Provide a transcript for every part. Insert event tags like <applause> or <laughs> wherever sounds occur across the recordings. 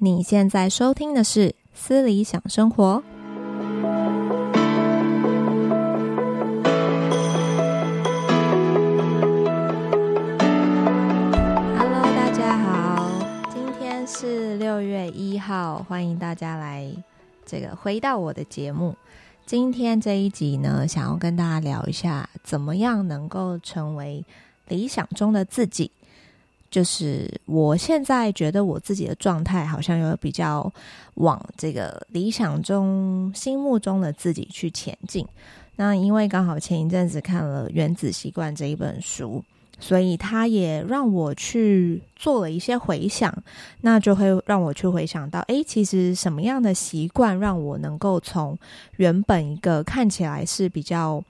你现在收听的是《思理想生活》。Hello，大家好，今天是六月一号，欢迎大家来这个回到我的节目。今天这一集呢，想要跟大家聊一下，怎么样能够成为理想中的自己。就是我现在觉得我自己的状态好像有比较往这个理想中、心目中的自己去前进。那因为刚好前一阵子看了《原子习惯》这一本书，所以它也让我去做了一些回想，那就会让我去回想到，诶，其实什么样的习惯让我能够从原本一个看起来是比较。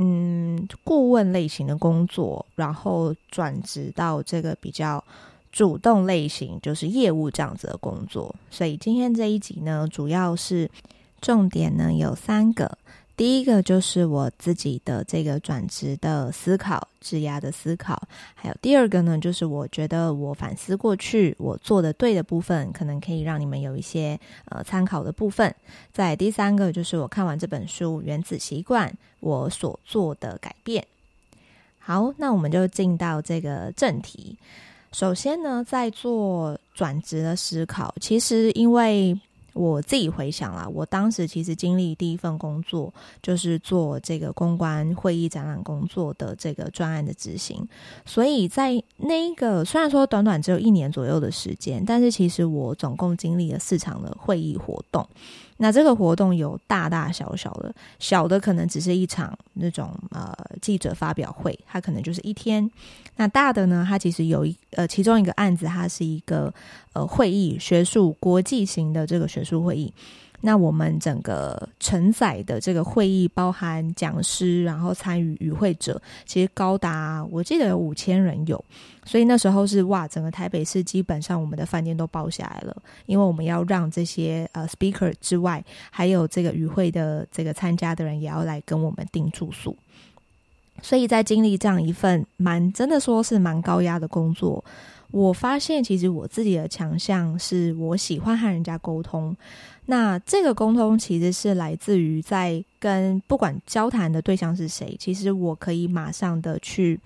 嗯，顾问类型的工作，然后转职到这个比较主动类型，就是业务这样子的工作。所以今天这一集呢，主要是重点呢有三个。第一个就是我自己的这个转职的思考、质押的思考，还有第二个呢，就是我觉得我反思过去我做的对的部分，可能可以让你们有一些呃参考的部分。再第三个就是我看完这本书《原子习惯》，我所做的改变。好，那我们就进到这个正题。首先呢，在做转职的思考，其实因为。我自己回想啦，我当时其实经历第一份工作就是做这个公关会议展览工作的这个专案的执行，所以在那个虽然说短短只有一年左右的时间，但是其实我总共经历了四场的会议活动。那这个活动有大大小小的，小的可能只是一场那种呃记者发表会，它可能就是一天。那大的呢，它其实有一呃其中一个案子，它是一个呃会议，学术国际型的这个学术会议。那我们整个承载的这个会议，包含讲师，然后参与与会者，其实高达我记得有五千人有，所以那时候是哇，整个台北市基本上我们的饭店都包下来了，因为我们要让这些呃 speaker 之外，还有这个与会的这个参加的人也要来跟我们订住宿，所以在经历这样一份蛮真的说是蛮高压的工作。我发现，其实我自己的强项是我喜欢和人家沟通。那这个沟通其实是来自于在跟不管交谈的对象是谁，其实我可以马上的去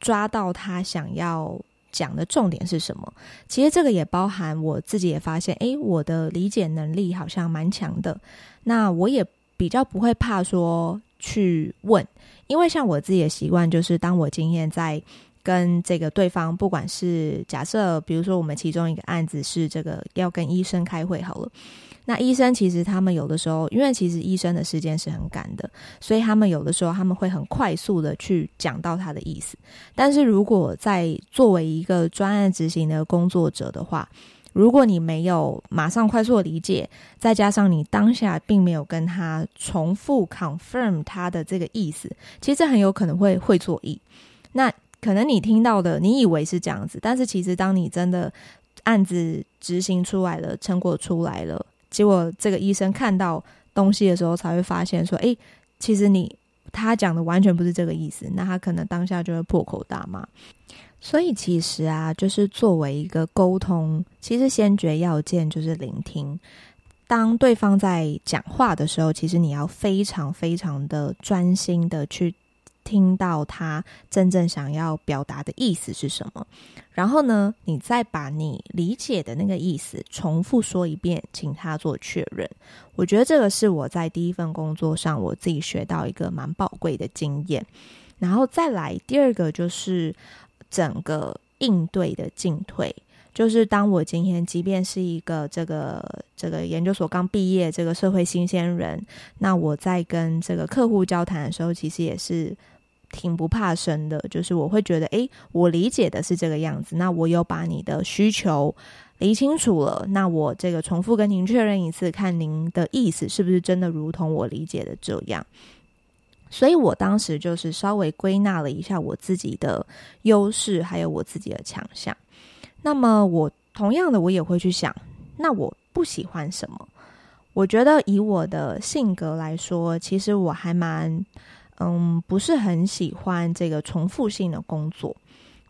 抓到他想要讲的重点是什么。其实这个也包含我自己也发现，诶，我的理解能力好像蛮强的。那我也比较不会怕说去问，因为像我自己的习惯就是，当我经验在。跟这个对方，不管是假设，比如说我们其中一个案子是这个要跟医生开会好了，那医生其实他们有的时候，因为其实医生的时间是很赶的，所以他们有的时候他们会很快速的去讲到他的意思。但是如果在作为一个专案执行的工作者的话，如果你没有马上快速的理解，再加上你当下并没有跟他重复 confirm 他的这个意思，其实很有可能会会错意。那可能你听到的，你以为是这样子，但是其实当你真的案子执行出来了，成果出来了，结果这个医生看到东西的时候，才会发现说，诶，其实你他讲的完全不是这个意思，那他可能当下就会破口大骂。所以其实啊，就是作为一个沟通，其实先决要件就是聆听。当对方在讲话的时候，其实你要非常非常的专心的去。听到他真正想要表达的意思是什么，然后呢，你再把你理解的那个意思重复说一遍，请他做确认。我觉得这个是我在第一份工作上我自己学到一个蛮宝贵的经验。然后再来第二个就是整个应对的进退，就是当我今天即便是一个这个这个研究所刚毕业这个社会新鲜人，那我在跟这个客户交谈的时候，其实也是。挺不怕生的，就是我会觉得，诶，我理解的是这个样子，那我有把你的需求理清楚了，那我这个重复跟您确认一次，看您的意思是不是真的如同我理解的这样。所以我当时就是稍微归纳了一下我自己的优势，还有我自己的强项。那么我同样的，我也会去想，那我不喜欢什么？我觉得以我的性格来说，其实我还蛮。嗯，不是很喜欢这个重复性的工作，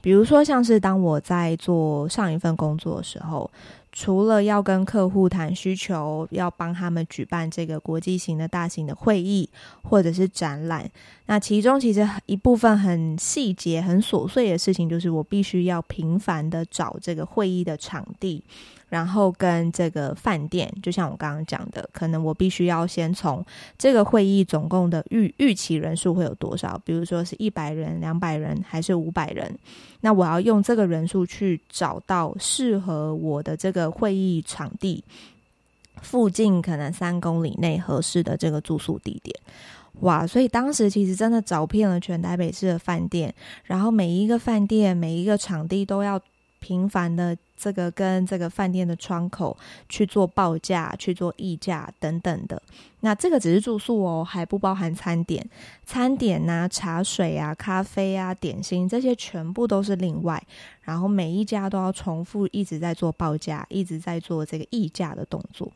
比如说像是当我在做上一份工作的时候，除了要跟客户谈需求，要帮他们举办这个国际型的大型的会议或者是展览，那其中其实一部分很细节、很琐碎的事情，就是我必须要频繁的找这个会议的场地。然后跟这个饭店，就像我刚刚讲的，可能我必须要先从这个会议总共的预预期人数会有多少，比如说是一百人、两百人还是五百人，那我要用这个人数去找到适合我的这个会议场地附近，可能三公里内合适的这个住宿地点。哇，所以当时其实真的找遍了全台北市的饭店，然后每一个饭店、每一个场地都要。频繁的这个跟这个饭店的窗口去做报价、去做议价等等的，那这个只是住宿哦，还不包含餐点、餐点呐、啊、茶水啊、咖啡啊、点心这些全部都是另外，然后每一家都要重复一直在做报价、一直在做这个议价的动作。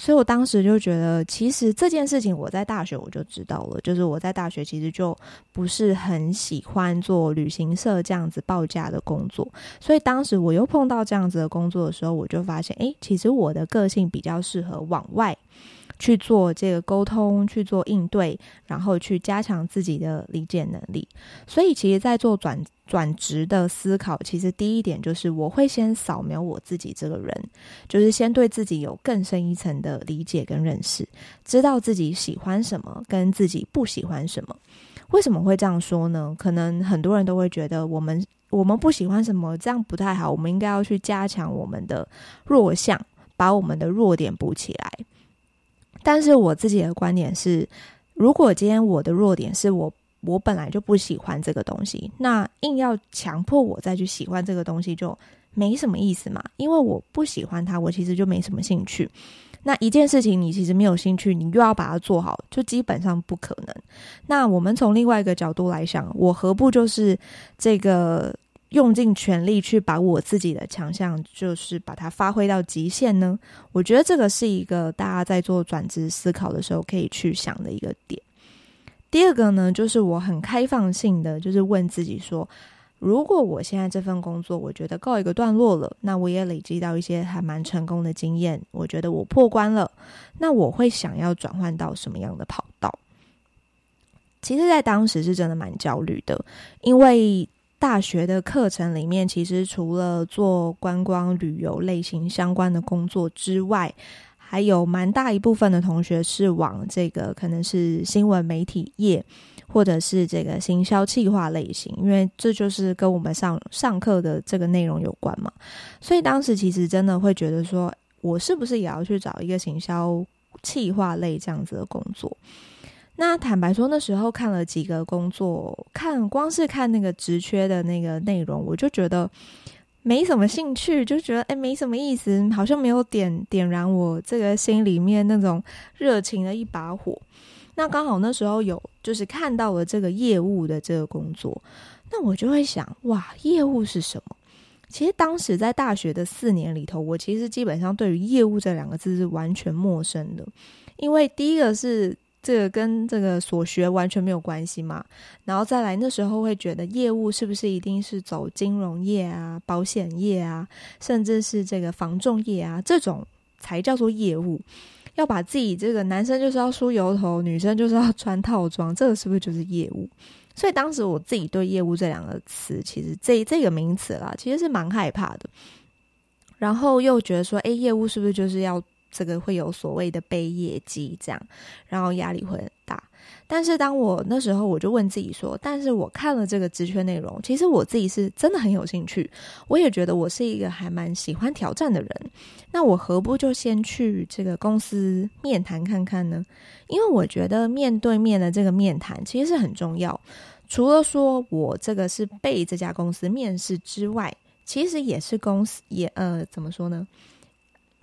所以我当时就觉得，其实这件事情我在大学我就知道了，就是我在大学其实就不是很喜欢做旅行社这样子报价的工作。所以当时我又碰到这样子的工作的时候，我就发现，诶，其实我的个性比较适合往外。去做这个沟通，去做应对，然后去加强自己的理解能力。所以，其实，在做转转职的思考，其实第一点就是，我会先扫描我自己这个人，就是先对自己有更深一层的理解跟认识，知道自己喜欢什么，跟自己不喜欢什么。为什么会这样说呢？可能很多人都会觉得，我们我们不喜欢什么，这样不太好。我们应该要去加强我们的弱项，把我们的弱点补起来。但是我自己的观点是，如果今天我的弱点是我我本来就不喜欢这个东西，那硬要强迫我再去喜欢这个东西就没什么意思嘛。因为我不喜欢它，我其实就没什么兴趣。那一件事情你其实没有兴趣，你又要把它做好，就基本上不可能。那我们从另外一个角度来想，我何不就是这个？用尽全力去把我自己的强项，就是把它发挥到极限呢？我觉得这个是一个大家在做转职思考的时候可以去想的一个点。第二个呢，就是我很开放性的，就是问自己说：如果我现在这份工作我觉得告一个段落了，那我也累积到一些还蛮成功的经验，我觉得我破关了，那我会想要转换到什么样的跑道？其实，在当时是真的蛮焦虑的，因为。大学的课程里面，其实除了做观光旅游类型相关的工作之外，还有蛮大一部分的同学是往这个可能是新闻媒体业，或者是这个行销企划类型，因为这就是跟我们上上课的这个内容有关嘛。所以当时其实真的会觉得说，我是不是也要去找一个行销企划类这样子的工作？那坦白说，那时候看了几个工作，看光是看那个职缺的那个内容，我就觉得没什么兴趣，就觉得诶没什么意思，好像没有点点燃我这个心里面那种热情的一把火。那刚好那时候有就是看到了这个业务的这个工作，那我就会想，哇，业务是什么？其实当时在大学的四年里头，我其实基本上对于业务这两个字是完全陌生的，因为第一个是。这个跟这个所学完全没有关系嘛，然后再来那时候会觉得业务是不是一定是走金融业啊、保险业啊，甚至是这个房仲业啊，这种才叫做业务？要把自己这个男生就是要梳油头，女生就是要穿套装，这个是不是就是业务？所以当时我自己对业务这两个词，其实这这个名词啦，其实是蛮害怕的。然后又觉得说，哎，业务是不是就是要？这个会有所谓的背业绩，这样，然后压力会很大。但是当我那时候，我就问自己说：“但是我看了这个职缺内容，其实我自己是真的很有兴趣，我也觉得我是一个还蛮喜欢挑战的人。那我何不就先去这个公司面谈看看呢？因为我觉得面对面的这个面谈其实是很重要。除了说我这个是被这家公司面试之外，其实也是公司也呃怎么说呢？”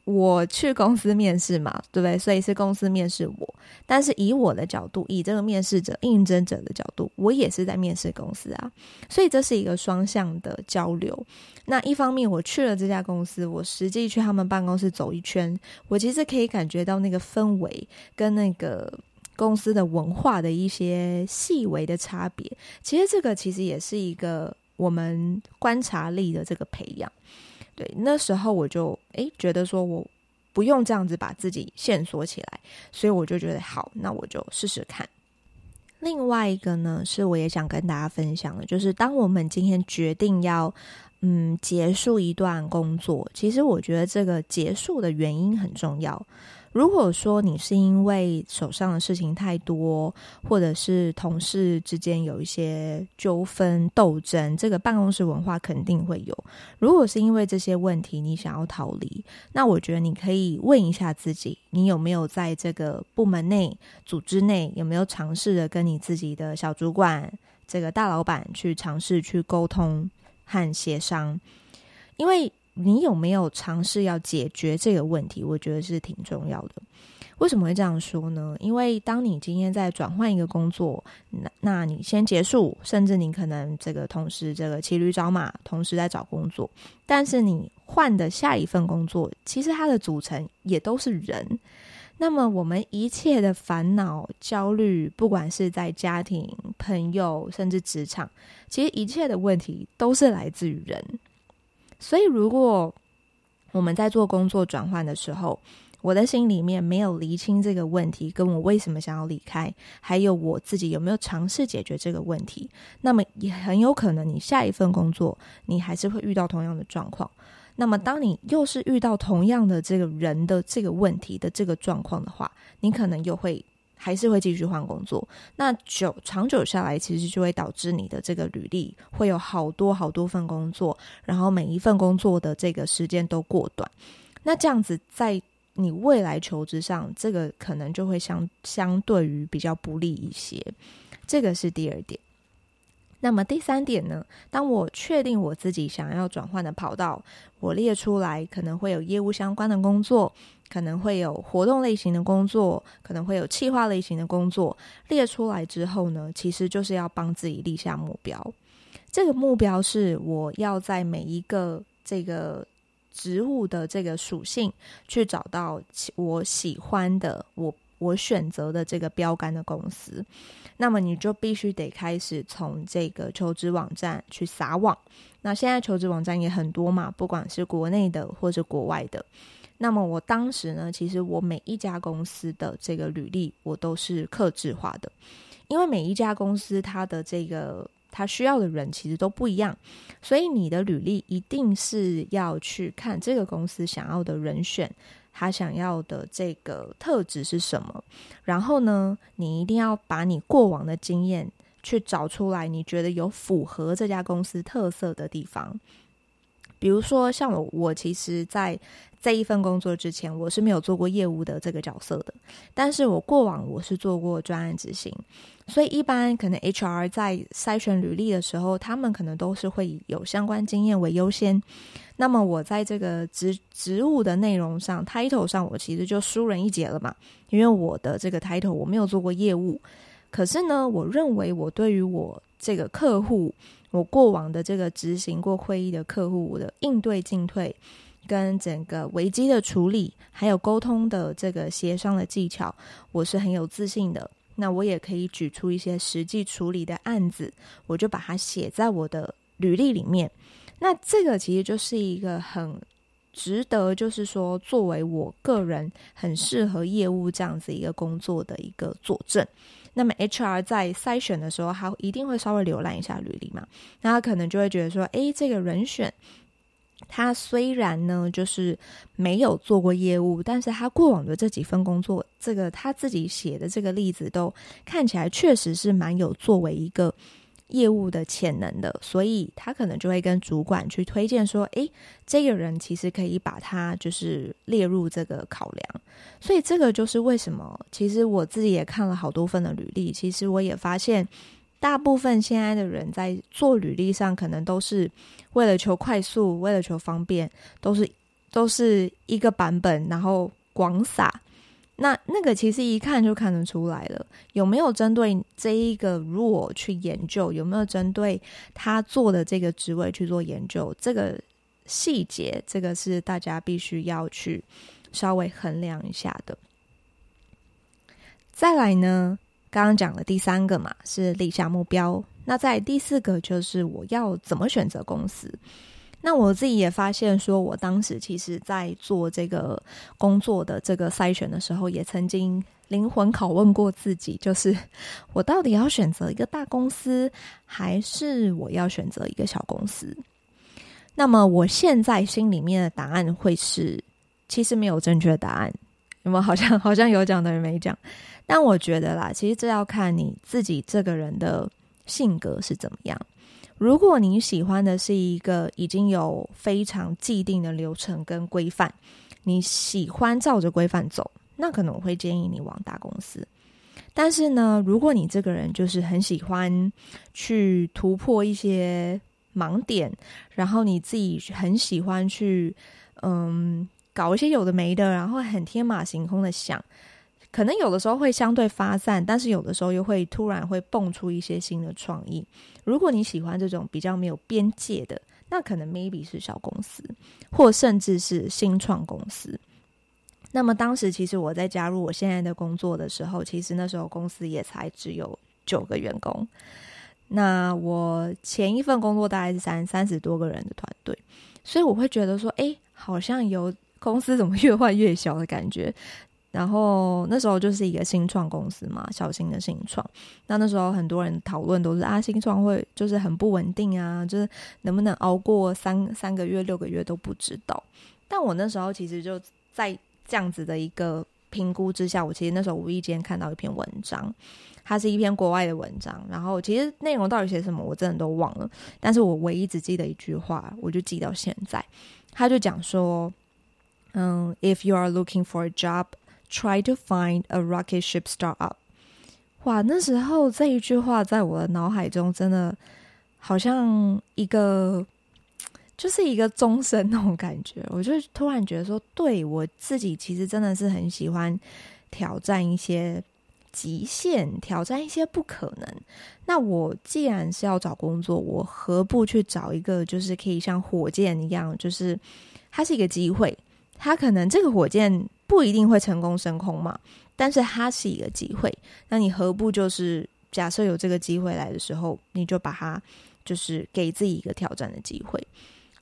我去公司面试嘛，对不对？所以是公司面试我，但是以我的角度，以这个面试者、应征者的角度，我也是在面试公司啊。所以这是一个双向的交流。那一方面，我去了这家公司，我实际去他们办公室走一圈，我其实可以感觉到那个氛围跟那个公司的文化的一些细微的差别。其实这个其实也是一个我们观察力的这个培养。对，那时候我就诶觉得说我不用这样子把自己限缩起来，所以我就觉得好，那我就试试看。另外一个呢，是我也想跟大家分享的，就是当我们今天决定要嗯结束一段工作，其实我觉得这个结束的原因很重要。如果说你是因为手上的事情太多，或者是同事之间有一些纠纷斗争，这个办公室文化肯定会有。如果是因为这些问题你想要逃离，那我觉得你可以问一下自己，你有没有在这个部门内、组织内有没有尝试着跟你自己的小主管、这个大老板去尝试去沟通和协商，因为。你有没有尝试要解决这个问题？我觉得是挺重要的。为什么会这样说呢？因为当你今天在转换一个工作，那那你先结束，甚至你可能这个同时这个骑驴找马，同时在找工作，但是你换的下一份工作，其实它的组成也都是人。那么我们一切的烦恼、焦虑，不管是在家庭、朋友，甚至职场，其实一切的问题都是来自于人。所以，如果我们在做工作转换的时候，我的心里面没有厘清这个问题，跟我为什么想要离开，还有我自己有没有尝试解决这个问题，那么也很有可能你下一份工作，你还是会遇到同样的状况。那么，当你又是遇到同样的这个人的这个问题的这个状况的话，你可能又会。还是会继续换工作，那久长久下来，其实就会导致你的这个履历会有好多好多份工作，然后每一份工作的这个时间都过短，那这样子在你未来求职上，这个可能就会相相对于比较不利一些，这个是第二点。那么第三点呢？当我确定我自己想要转换的跑道，我列出来可能会有业务相关的工作，可能会有活动类型的工作，可能会有企划类型的工作。列出来之后呢，其实就是要帮自己立下目标。这个目标是我要在每一个这个职务的这个属性去找到我喜欢的我。我选择的这个标杆的公司，那么你就必须得开始从这个求职网站去撒网。那现在求职网站也很多嘛，不管是国内的或是国外的。那么我当时呢，其实我每一家公司的这个履历我都是克制化的，因为每一家公司它的这个它需要的人其实都不一样，所以你的履历一定是要去看这个公司想要的人选。他想要的这个特质是什么？然后呢，你一定要把你过往的经验去找出来，你觉得有符合这家公司特色的地方。比如说，像我，我其实在这一份工作之前，我是没有做过业务的这个角色的。但是我过往我是做过专案执行，所以一般可能 HR 在筛选履历的时候，他们可能都是会以有相关经验为优先。那么我在这个职职务的内容上，title 上，我其实就输人一截了嘛，因为我的这个 title 我没有做过业务。可是呢，我认为我对于我这个客户。我过往的这个执行过会议的客户，我的应对进退，跟整个危机的处理，还有沟通的这个协商的技巧，我是很有自信的。那我也可以举出一些实际处理的案子，我就把它写在我的履历里面。那这个其实就是一个很值得，就是说作为我个人很适合业务这样子一个工作的一个佐证。那么 HR 在筛选的时候，他一定会稍微浏览一下履历嘛？那他可能就会觉得说，诶，这个人选，他虽然呢就是没有做过业务，但是他过往的这几份工作，这个他自己写的这个例子都看起来确实是蛮有作为一个。业务的潜能的，所以他可能就会跟主管去推荐说：“诶，这个人其实可以把他就是列入这个考量。”所以这个就是为什么，其实我自己也看了好多份的履历，其实我也发现，大部分现在的人在做履历上，可能都是为了求快速，为了求方便，都是都是一个版本，然后广撒。那那个其实一看就看得出来了，有没有针对这一个 role 去研究？有没有针对他做的这个职位去做研究？这个细节，这个是大家必须要去稍微衡量一下的。再来呢，刚刚讲了第三个嘛，是立下目标。那在第四个就是我要怎么选择公司。那我自己也发现，说我当时其实在做这个工作的这个筛选的时候，也曾经灵魂拷问过自己，就是我到底要选择一个大公司，还是我要选择一个小公司？那么我现在心里面的答案会是，其实没有正确答案。有没有好像好像有讲的人没讲？但我觉得啦，其实这要看你自己这个人的性格是怎么样。如果你喜欢的是一个已经有非常既定的流程跟规范，你喜欢照着规范走，那可能我会建议你往大公司。但是呢，如果你这个人就是很喜欢去突破一些盲点，然后你自己很喜欢去嗯搞一些有的没的，然后很天马行空的想，可能有的时候会相对发散，但是有的时候又会突然会蹦出一些新的创意。如果你喜欢这种比较没有边界的，那可能 maybe 是小公司，或甚至是新创公司。那么当时其实我在加入我现在的工作的时候，其实那时候公司也才只有九个员工。那我前一份工作大概是三三十多个人的团队，所以我会觉得说，哎，好像有公司怎么越换越小的感觉。然后那时候就是一个新创公司嘛，小型的新创。那那时候很多人讨论都是啊，新创会就是很不稳定啊，就是能不能熬过三三个月、六个月都不知道。但我那时候其实就在这样子的一个评估之下，我其实那时候无意间看到一篇文章。它是一篇国外的文章，然后其实内容到底写什么，我真的都忘了。但是我唯一只记得一句话，我就记到现在。他就讲说，嗯，If you are looking for a job, try to find a rocket ship startup。哇，那时候这一句话在我的脑海中真的好像一个，就是一个钟声那种感觉。我就突然觉得说，对，我自己其实真的是很喜欢挑战一些。极限挑战一些不可能。那我既然是要找工作，我何不去找一个就是可以像火箭一样，就是它是一个机会。它可能这个火箭不一定会成功升空嘛，但是它是一个机会。那你何不就是假设有这个机会来的时候，你就把它就是给自己一个挑战的机会。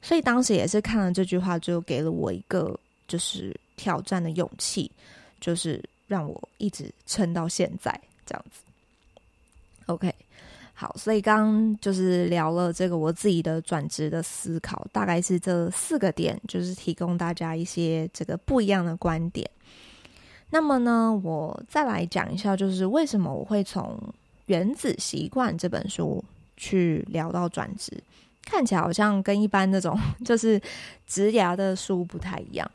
所以当时也是看了这句话，就给了我一个就是挑战的勇气，就是。让我一直撑到现在这样子，OK，好，所以刚刚就是聊了这个我自己的转职的思考，大概是这四个点，就是提供大家一些这个不一样的观点。那么呢，我再来讲一下，就是为什么我会从《原子习惯》这本书去聊到转职，看起来好像跟一般那种 <laughs> 就是职涯的书不太一样。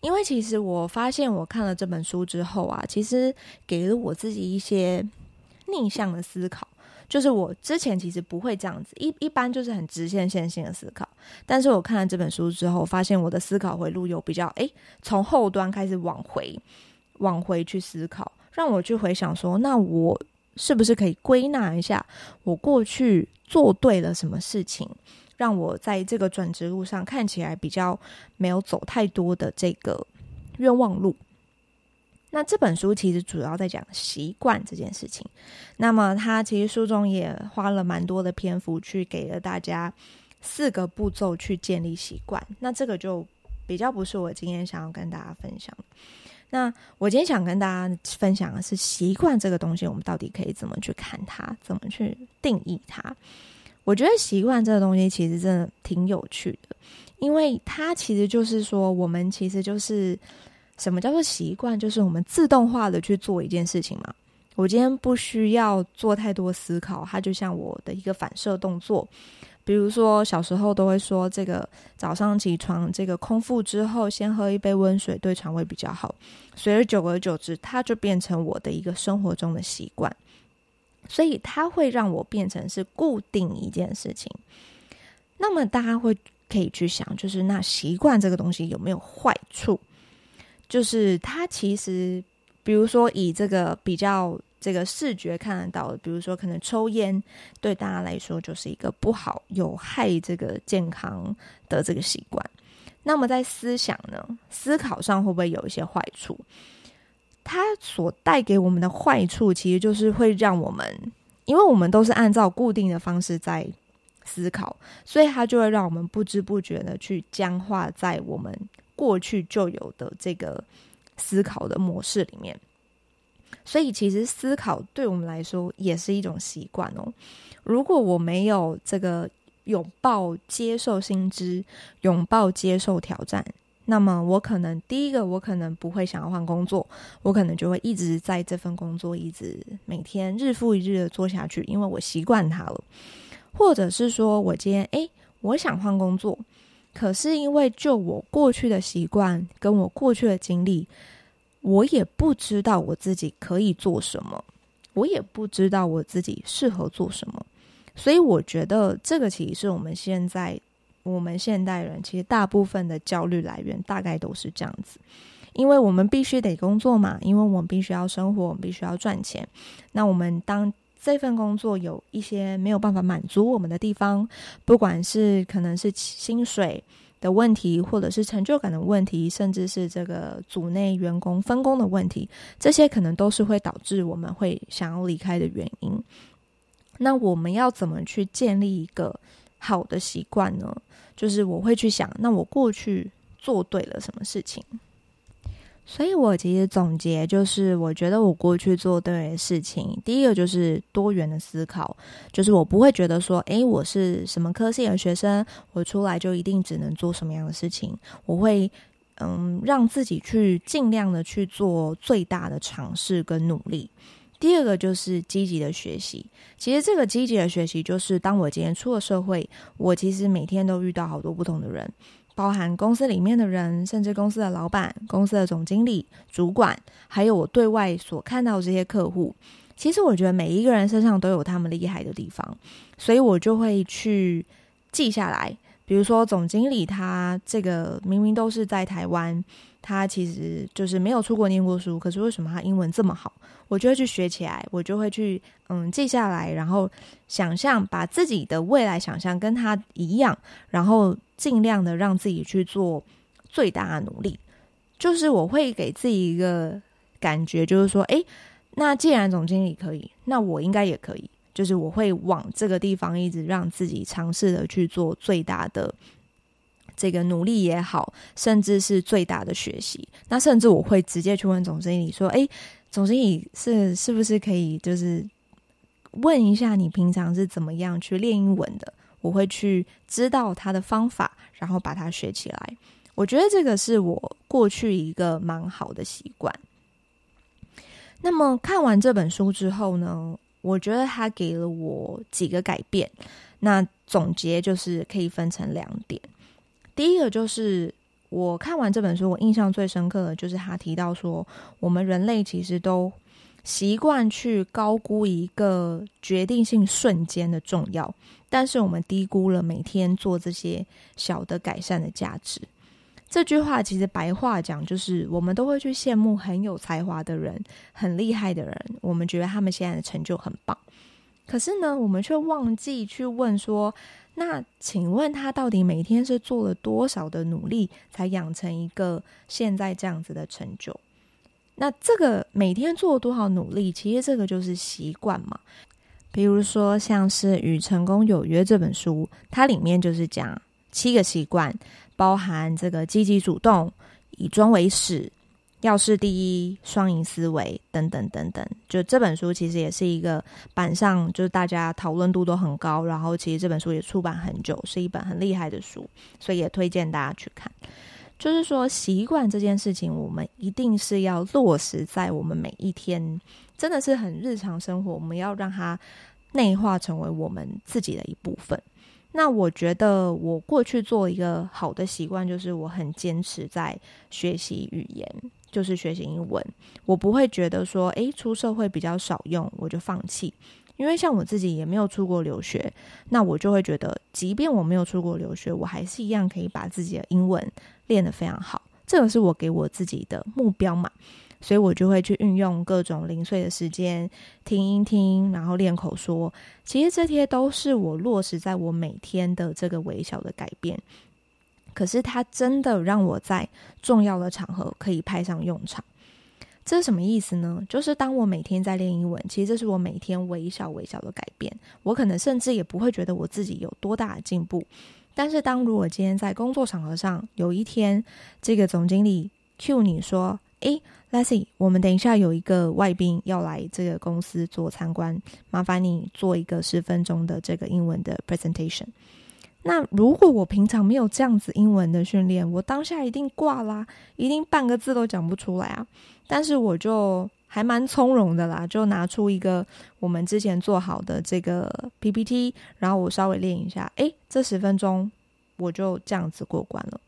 因为其实我发现，我看了这本书之后啊，其实给了我自己一些逆向的思考。就是我之前其实不会这样子，一一般就是很直线线性的思考。但是我看了这本书之后，发现我的思考回路有比较，诶，从后端开始往回，往回去思考，让我去回想说，那我是不是可以归纳一下，我过去做对了什么事情？让我在这个转职路上看起来比较没有走太多的这个冤枉路。那这本书其实主要在讲习惯这件事情。那么他其实书中也花了蛮多的篇幅去给了大家四个步骤去建立习惯。那这个就比较不是我今天想要跟大家分享。那我今天想跟大家分享的是习惯这个东西，我们到底可以怎么去看它，怎么去定义它？我觉得习惯这个东西其实真的挺有趣的，因为它其实就是说，我们其实就是什么叫做习惯，就是我们自动化的去做一件事情嘛。我今天不需要做太多思考，它就像我的一个反射动作。比如说小时候都会说，这个早上起床，这个空腹之后先喝一杯温水，对肠胃比较好。随着久而久之，它就变成我的一个生活中的习惯。所以它会让我变成是固定一件事情。那么大家会可以去想，就是那习惯这个东西有没有坏处？就是它其实，比如说以这个比较这个视觉看得到的，比如说可能抽烟对大家来说就是一个不好、有害这个健康的这个习惯。那么在思想呢，思考上会不会有一些坏处？它所带给我们的坏处，其实就是会让我们，因为我们都是按照固定的方式在思考，所以它就会让我们不知不觉的去僵化在我们过去就有的这个思考的模式里面。所以，其实思考对我们来说也是一种习惯哦。如果我没有这个拥抱接受新知、拥抱接受挑战，那么我可能第一个，我可能不会想要换工作，我可能就会一直在这份工作一直每天日复一日的做下去，因为我习惯它了。或者是说我今天诶，我想换工作，可是因为就我过去的习惯跟我过去的经历。我也不知道我自己可以做什么，我也不知道我自己适合做什么，所以我觉得这个其实是我们现在我们现代人其实大部分的焦虑来源大概都是这样子，因为我们必须得工作嘛，因为我们必须要生活，我们必须要赚钱。那我们当这份工作有一些没有办法满足我们的地方，不管是可能是薪水。的问题，或者是成就感的问题，甚至是这个组内员工分工的问题，这些可能都是会导致我们会想要离开的原因。那我们要怎么去建立一个好的习惯呢？就是我会去想，那我过去做对了什么事情？所以，我其实总结就是，我觉得我过去做对的事情，第一个就是多元的思考，就是我不会觉得说，诶，我是什么科系的学生，我出来就一定只能做什么样的事情。我会，嗯，让自己去尽量的去做最大的尝试跟努力。第二个就是积极的学习。其实这个积极的学习，就是当我今天出了社会，我其实每天都遇到好多不同的人。包含公司里面的人，甚至公司的老板、公司的总经理、主管，还有我对外所看到这些客户，其实我觉得每一个人身上都有他们厉害的地方，所以我就会去记下来。比如说总经理，他这个明明都是在台湾。他其实就是没有出国念过书，可是为什么他英文这么好？我就会去学起来，我就会去嗯记下来，然后想象把自己的未来想象跟他一样，然后尽量的让自己去做最大的努力。就是我会给自己一个感觉，就是说，诶，那既然总经理可以，那我应该也可以。就是我会往这个地方一直让自己尝试的去做最大的。这个努力也好，甚至是最大的学习。那甚至我会直接去问总经理说：“诶，总经理是是不是可以，就是问一下你平常是怎么样去练英文的？我会去知道他的方法，然后把它学起来。我觉得这个是我过去一个蛮好的习惯。那么看完这本书之后呢，我觉得它给了我几个改变。那总结就是可以分成两点。第一个就是我看完这本书，我印象最深刻的就是他提到说，我们人类其实都习惯去高估一个决定性瞬间的重要，但是我们低估了每天做这些小的改善的价值。这句话其实白话讲就是，我们都会去羡慕很有才华的人、很厉害的人，我们觉得他们现在的成就很棒，可是呢，我们却忘记去问说。那请问他到底每天是做了多少的努力，才养成一个现在这样子的成就？那这个每天做了多少努力，其实这个就是习惯嘛。比如说像是《与成功有约》这本书，它里面就是讲七个习惯，包含这个积极主动、以终为始。要事第一，双赢思维等等等等，就这本书其实也是一个板上，就是大家讨论度都很高。然后其实这本书也出版很久，是一本很厉害的书，所以也推荐大家去看。就是说，习惯这件事情，我们一定是要落实在我们每一天，真的是很日常生活，我们要让它内化成为我们自己的一部分。那我觉得我过去做一个好的习惯，就是我很坚持在学习语言。就是学习英文，我不会觉得说，诶，出社会比较少用，我就放弃。因为像我自己也没有出国留学，那我就会觉得，即便我没有出国留学，我还是一样可以把自己的英文练得非常好。这个是我给我自己的目标嘛，所以我就会去运用各种零碎的时间听一听，然后练口说。其实这些都是我落实在我每天的这个微小的改变。可是它真的让我在重要的场合可以派上用场，这是什么意思呢？就是当我每天在练英文，其实这是我每天微小微小的改变。我可能甚至也不会觉得我自己有多大的进步。但是当如果今天在工作场合上，有一天这个总经理 cue 你说：“诶，Leslie，我们等一下有一个外宾要来这个公司做参观，麻烦你做一个十分钟的这个英文的 presentation。”那如果我平常没有这样子英文的训练，我当下一定挂啦，一定半个字都讲不出来啊。但是我就还蛮从容的啦，就拿出一个我们之前做好的这个 PPT，然后我稍微练一下，诶，这十分钟我就这样子过关了。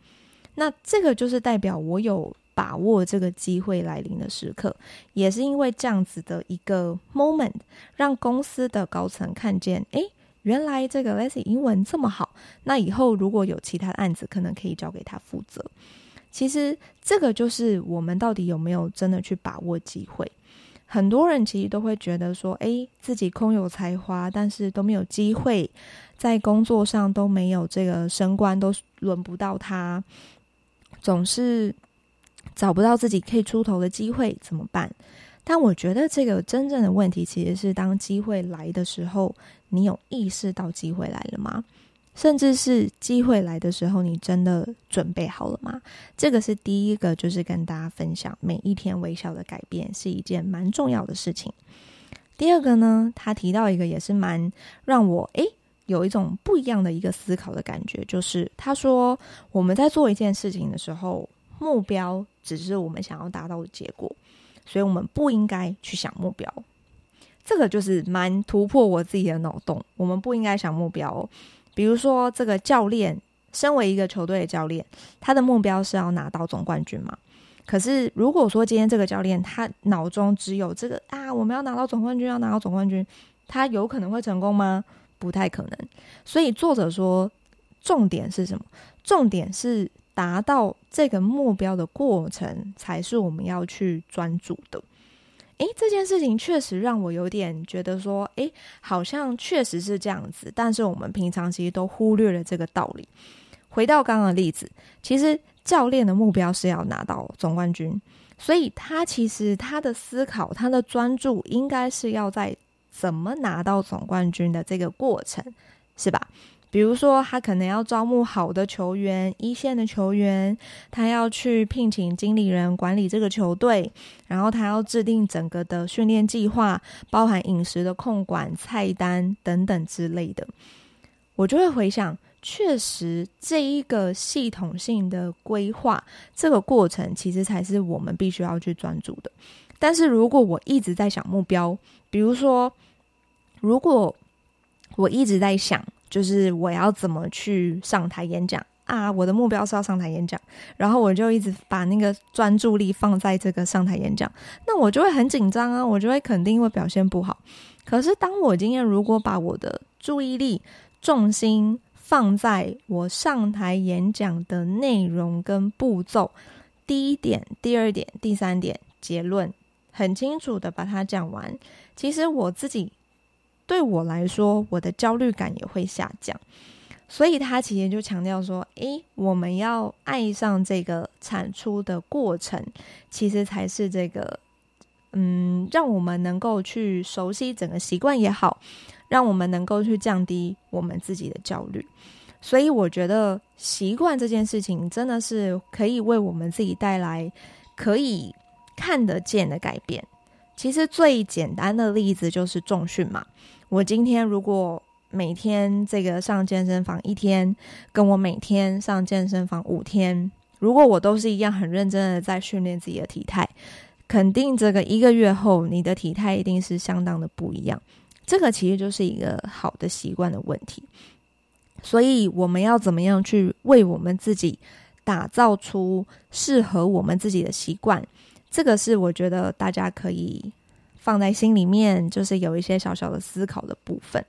那这个就是代表我有把握这个机会来临的时刻，也是因为这样子的一个 moment，让公司的高层看见，诶。原来这个 Leslie 英文这么好，那以后如果有其他案子，可能可以交给他负责。其实这个就是我们到底有没有真的去把握机会？很多人其实都会觉得说，诶，自己空有才华，但是都没有机会，在工作上都没有这个升官，都轮不到他，总是找不到自己可以出头的机会，怎么办？但我觉得这个真正的问题，其实是当机会来的时候，你有意识到机会来了吗？甚至是机会来的时候，你真的准备好了吗？这个是第一个，就是跟大家分享，每一天微笑的改变是一件蛮重要的事情。第二个呢，他提到一个也是蛮让我诶有一种不一样的一个思考的感觉，就是他说我们在做一件事情的时候，目标只是我们想要达到的结果。所以我们不应该去想目标，这个就是蛮突破我自己的脑洞。我们不应该想目标，比如说这个教练，身为一个球队的教练，他的目标是要拿到总冠军嘛。可是如果说今天这个教练他脑中只有这个啊，我们要拿到总冠军，要拿到总冠军，他有可能会成功吗？不太可能。所以作者说，重点是什么？重点是。达到这个目标的过程才是我们要去专注的。诶，这件事情确实让我有点觉得说，诶，好像确实是这样子。但是我们平常其实都忽略了这个道理。回到刚刚的例子，其实教练的目标是要拿到总冠军，所以他其实他的思考、他的专注应该是要在怎么拿到总冠军的这个过程，是吧？比如说，他可能要招募好的球员，一线的球员，他要去聘请经理人管理这个球队，然后他要制定整个的训练计划，包含饮食的控管、菜单等等之类的。我就会回想，确实这一个系统性的规划，这个过程其实才是我们必须要去专注的。但是如果我一直在想目标，比如说，如果我一直在想。就是我要怎么去上台演讲啊？我的目标是要上台演讲，然后我就一直把那个专注力放在这个上台演讲，那我就会很紧张啊，我就会肯定会表现不好。可是当我今天如果把我的注意力重心放在我上台演讲的内容跟步骤，第一点、第二点、第三点，结论很清楚的把它讲完，其实我自己。对我来说，我的焦虑感也会下降，所以他其实就强调说：“诶，我们要爱上这个产出的过程，其实才是这个，嗯，让我们能够去熟悉整个习惯也好，让我们能够去降低我们自己的焦虑。所以，我觉得习惯这件事情真的是可以为我们自己带来可以看得见的改变。其实最简单的例子就是重训嘛。”我今天如果每天这个上健身房一天，跟我每天上健身房五天，如果我都是一样很认真的在训练自己的体态，肯定这个一个月后你的体态一定是相当的不一样。这个其实就是一个好的习惯的问题。所以我们要怎么样去为我们自己打造出适合我们自己的习惯？这个是我觉得大家可以。放在心里面，就是有一些小小的思考的部分。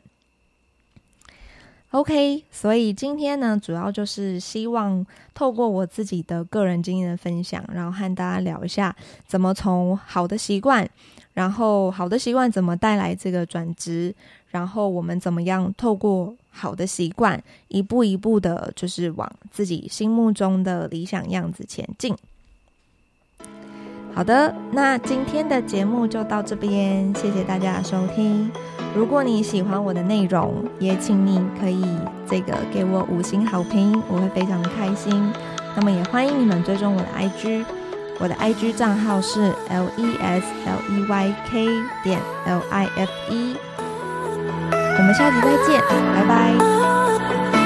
OK，所以今天呢，主要就是希望透过我自己的个人经验的分享，然后和大家聊一下怎么从好的习惯，然后好的习惯怎么带来这个转职，然后我们怎么样透过好的习惯，一步一步的，就是往自己心目中的理想样子前进。好的，那今天的节目就到这边，谢谢大家的收听。如果你喜欢我的内容，也请你可以这个给我五星好评，我会非常的开心。那么也欢迎你们追踪我的 IG，我的 IG 账号是 L E S L E Y K 点 L I F E。我们下集再见，拜拜。